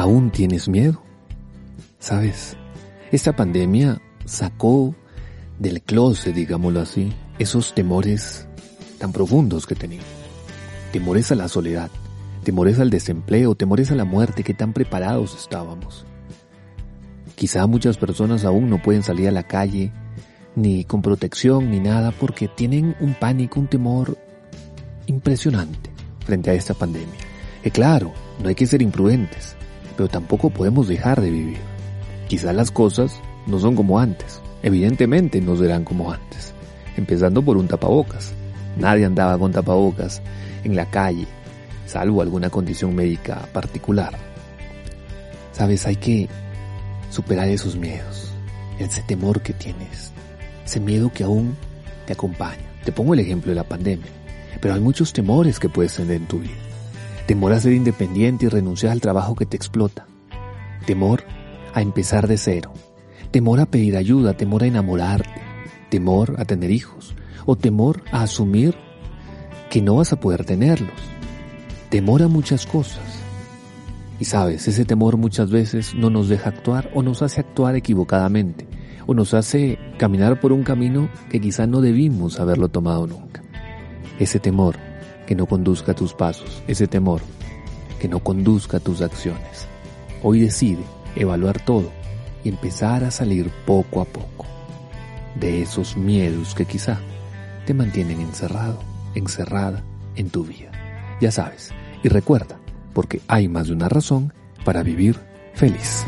¿Aún tienes miedo? ¿Sabes? Esta pandemia sacó del closet, digámoslo así, esos temores tan profundos que tenía. Temores a la soledad, temores al desempleo, temores a la muerte, que tan preparados estábamos. Quizá muchas personas aún no pueden salir a la calle, ni con protección, ni nada, porque tienen un pánico, un temor impresionante frente a esta pandemia. Y claro, no hay que ser imprudentes pero tampoco podemos dejar de vivir. Quizás las cosas no son como antes, evidentemente no serán como antes, empezando por un tapabocas. Nadie andaba con tapabocas en la calle, salvo alguna condición médica particular. Sabes, hay que superar esos miedos, ese temor que tienes, ese miedo que aún te acompaña. Te pongo el ejemplo de la pandemia, pero hay muchos temores que puedes tener en tu vida. Temor a ser independiente y renunciar al trabajo que te explota. Temor a empezar de cero. Temor a pedir ayuda, temor a enamorarte. Temor a tener hijos. O temor a asumir que no vas a poder tenerlos. Temor a muchas cosas. Y sabes, ese temor muchas veces no nos deja actuar o nos hace actuar equivocadamente o nos hace caminar por un camino que quizá no debimos haberlo tomado nunca. Ese temor que no conduzca tus pasos, ese temor que no conduzca tus acciones. Hoy decide evaluar todo y empezar a salir poco a poco de esos miedos que quizá te mantienen encerrado, encerrada en tu vida. Ya sabes, y recuerda, porque hay más de una razón para vivir feliz.